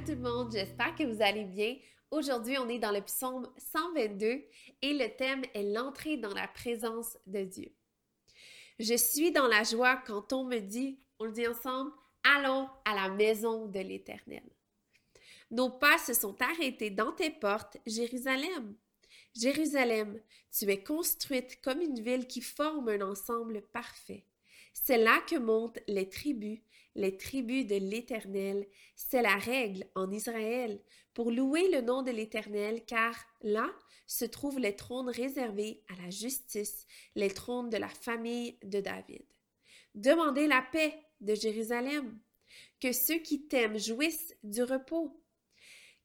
le monde, j'espère que vous allez bien. Aujourd'hui, on est dans le psaume 122 et le thème est l'entrée dans la présence de Dieu. Je suis dans la joie quand on me dit, on le dit ensemble, allons à la maison de l'Éternel. Nos pas se sont arrêtés dans tes portes, Jérusalem. Jérusalem, tu es construite comme une ville qui forme un ensemble parfait. C'est là que montent les tribus, les tribus de l'Éternel. C'est la règle en Israël pour louer le nom de l'Éternel, car là se trouvent les trônes réservés à la justice, les trônes de la famille de David. Demandez la paix de Jérusalem, que ceux qui t'aiment jouissent du repos,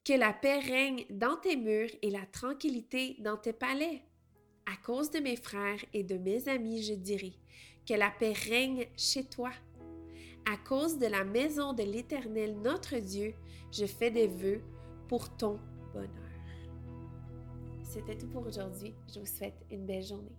que la paix règne dans tes murs et la tranquillité dans tes palais. Cause de mes frères et de mes amis, je dirai, que la paix règne chez toi. À cause de la maison de l'Éternel notre Dieu, je fais des vœux pour ton bonheur. C'était tout pour aujourd'hui. Je vous souhaite une belle journée.